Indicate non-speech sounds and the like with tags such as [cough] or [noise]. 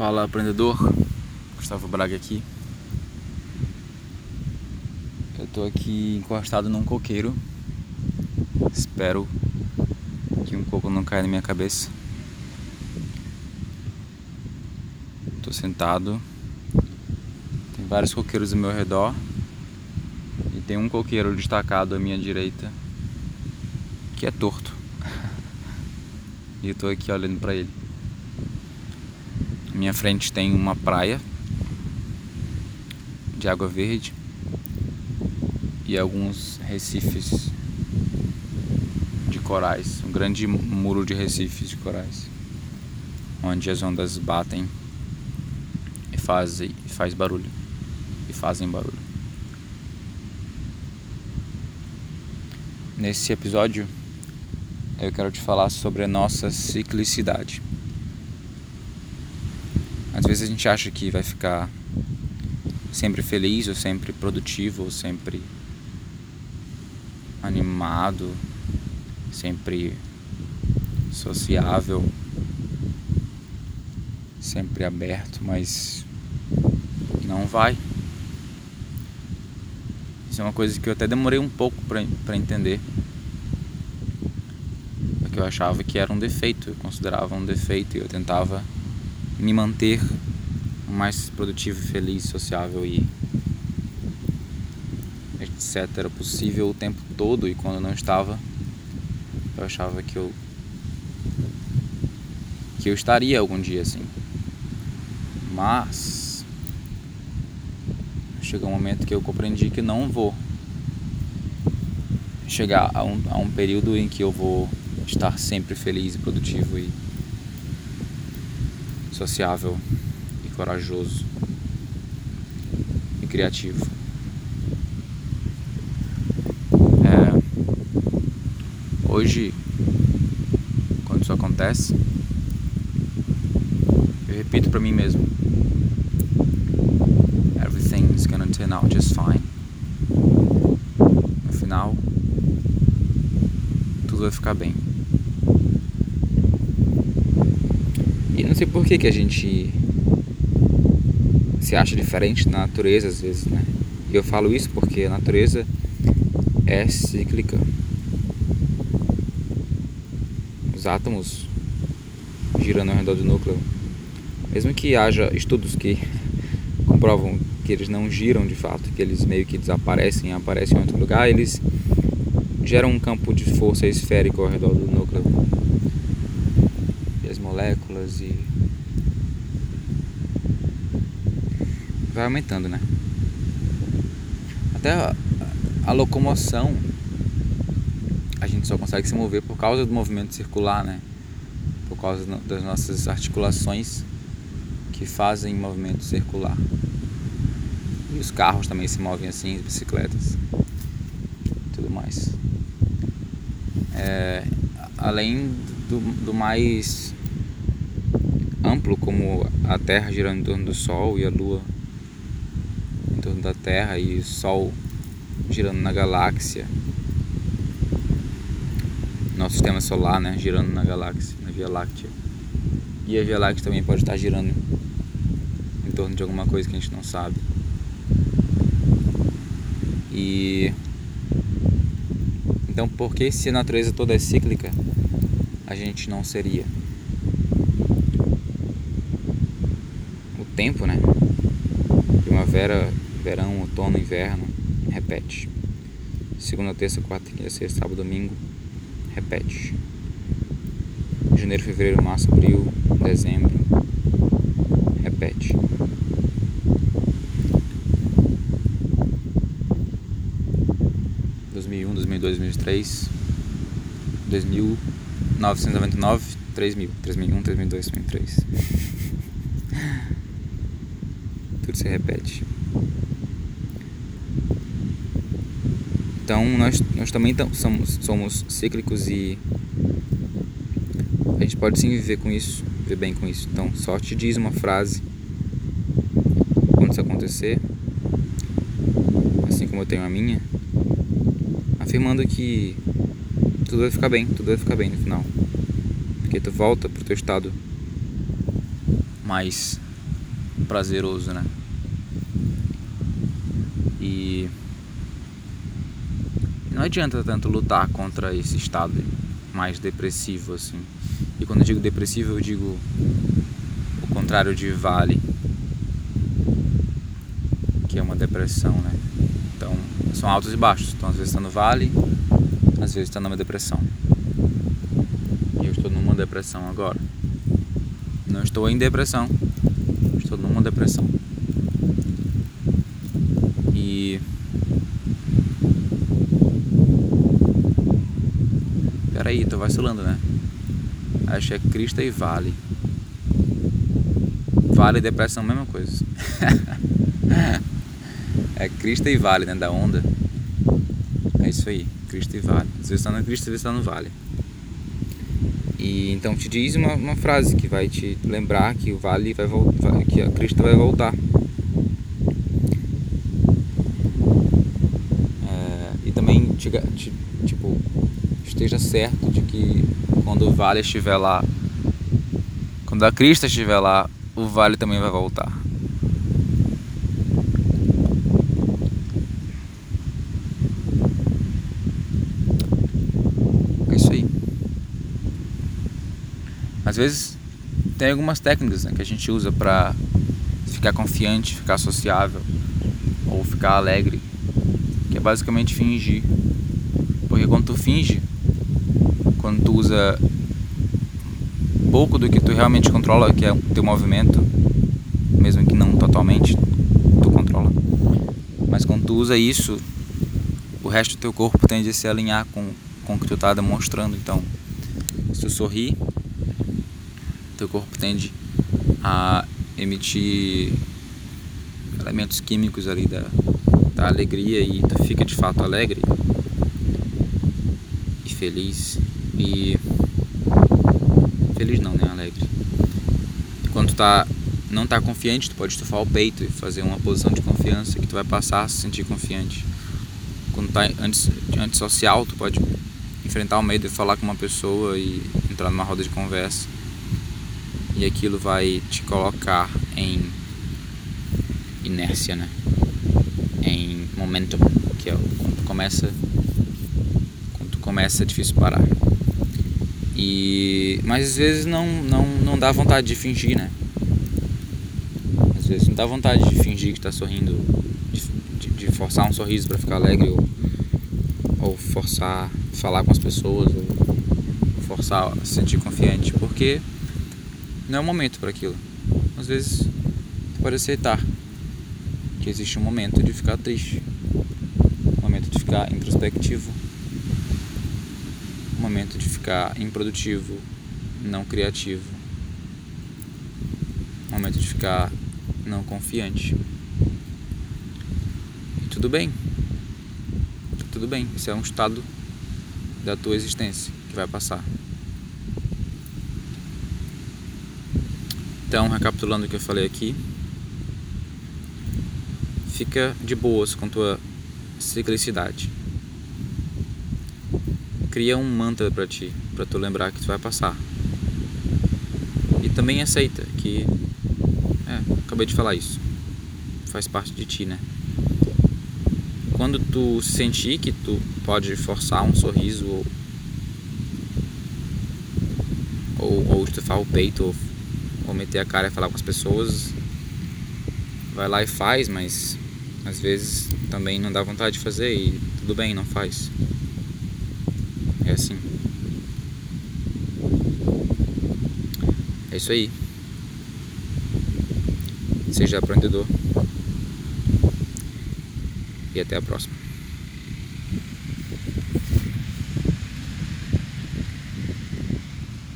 Fala aprendedor, Gustavo Braga aqui. Eu tô aqui encostado num coqueiro. Espero que um coco não caia na minha cabeça. Tô sentado. Tem vários coqueiros ao meu redor. E tem um coqueiro destacado à minha direita que é torto. [laughs] e eu tô aqui olhando para ele minha frente tem uma praia de água verde e alguns recifes de corais, um grande muro de recifes de corais, onde as ondas batem e fazem faz barulho e fazem barulho. Nesse episódio eu quero te falar sobre a nossa ciclicidade. Vezes a gente acha que vai ficar sempre feliz, ou sempre produtivo, ou sempre animado, sempre sociável, sempre aberto, mas não vai. Isso é uma coisa que eu até demorei um pouco para entender. Porque eu achava que era um defeito, eu considerava um defeito e eu tentava me manter o mais produtivo, feliz, sociável e etc possível o tempo todo e quando não estava eu achava que eu que eu estaria algum dia assim. Mas chegou um momento que eu compreendi que não vou chegar a um, a um período em que eu vou estar sempre feliz e produtivo e sociável e corajoso e criativo. É, hoje, quando isso acontece, eu repito para mim mesmo: Everything's gonna turn out just fine. No final, tudo vai ficar bem. E não sei por que, que a gente se acha diferente na natureza às vezes, né? E eu falo isso porque a natureza é cíclica. Os átomos girando ao redor do núcleo, mesmo que haja estudos que [laughs] comprovam que eles não giram de fato, que eles meio que desaparecem e aparecem em outro lugar, eles geram um campo de força esférico ao redor do núcleo moléculas e vai aumentando, né? Até a, a, locomoção a gente só consegue se mover por causa do movimento circular, né? Por causa das nossas articulações que fazem movimento circular. E os carros também se movem assim, as bicicletas, tudo mais. É, além do, do mais amplo como a Terra girando em torno do Sol e a Lua em torno da Terra e o Sol girando na galáxia. Nosso sistema solar, né, girando na galáxia, na Via Láctea. E a Via Láctea também pode estar girando em torno de alguma coisa que a gente não sabe. E então, por que se a natureza toda é cíclica, a gente não seria? Tempo, né? Primavera, verão, outono, inverno, repete. Segunda, terça, quarta, quinta, sexta, sábado, domingo, repete. Janeiro, fevereiro, março, abril, dezembro, repete. Dois mil e um, dois mil e dois, dois mil e três, dois mil novecentos noventa e nove, três mil, três mil e um, três mil e dois, três mil e três [laughs] tudo se repete. Então nós, nós também somos, somos cíclicos e a gente pode sim viver com isso, viver bem com isso. Então só te diz uma frase quando isso acontecer, assim como eu tenho a minha, afirmando que tudo vai ficar bem, tudo vai ficar bem no final. Porque tu volta pro teu estado mais prazeroso, né? E não adianta tanto lutar contra esse estado mais depressivo assim. E quando eu digo depressivo, eu digo o contrário de vale, que é uma depressão, né? Então, são altos e baixos. Então, às vezes está no vale, às vezes está numa depressão. E eu estou numa depressão agora. Não estou em depressão, estou numa depressão. E Peraí, tô vacilando, né? Acho que é Crista e Vale. Vale e depressão, mesma coisa. [laughs] é Crista e Vale, né? Da onda. É isso aí, Crista e Vale. Às vezes está no Crista, às vezes está no Vale. E então te diz uma, uma frase que vai te lembrar que o Vale vai voltar, que a Crista vai voltar. É, e também te, te, tipo esteja certo de que quando o vale estiver lá, quando a crista estiver lá, o vale também vai voltar. É isso aí. Às vezes tem algumas técnicas né, que a gente usa para ficar confiante, ficar sociável ou ficar alegre, que é basicamente fingir. Porque quando tu finge, quando tu usa pouco do que tu realmente controla, que é o teu movimento, mesmo que não totalmente tu controla. Mas quando tu usa isso, o resto do teu corpo tende a se alinhar com, com o que tu está demonstrando. Então, se tu sorri, teu corpo tende a emitir elementos químicos ali da, da alegria e tu fica de fato alegre e feliz e feliz não, né, alegre. Quando tá não tá confiante, tu pode estufar o peito e fazer uma posição de confiança que tu vai passar a se sentir confiante. Quando tá antes antissocial, tu pode enfrentar o medo e falar com uma pessoa e entrar numa roda de conversa. E aquilo vai te colocar em inércia, né? Em momentum, que é quando tu começa quando tu começa é difícil parar. E mas às vezes não não não dá vontade de fingir, né? Às vezes não dá vontade de fingir que está sorrindo, de, de, de, forçar um sorriso para ficar alegre ou, ou forçar falar com as pessoas ou forçar se sentir confiante, porque não é o momento para aquilo. Às vezes pode aceitar que existe um momento de ficar triste, um momento de ficar introspectivo, momento de ficar improdutivo, não criativo, momento de ficar não confiante. E tudo bem, tudo bem, isso é um estado da tua existência que vai passar. Então, recapitulando o que eu falei aqui, fica de boas com tua ciclicidade cria um mantra para ti, para tu lembrar que tu vai passar. E também aceita que é, acabei de falar isso. Faz parte de ti, né? Quando tu sentir que tu pode forçar um sorriso ou ou, ou estufar o peito ou, ou meter a cara e falar com as pessoas, vai lá e faz, mas às vezes também não dá vontade de fazer e tudo bem, não faz. É assim. É isso aí. Seja aprendedor. E até a próxima.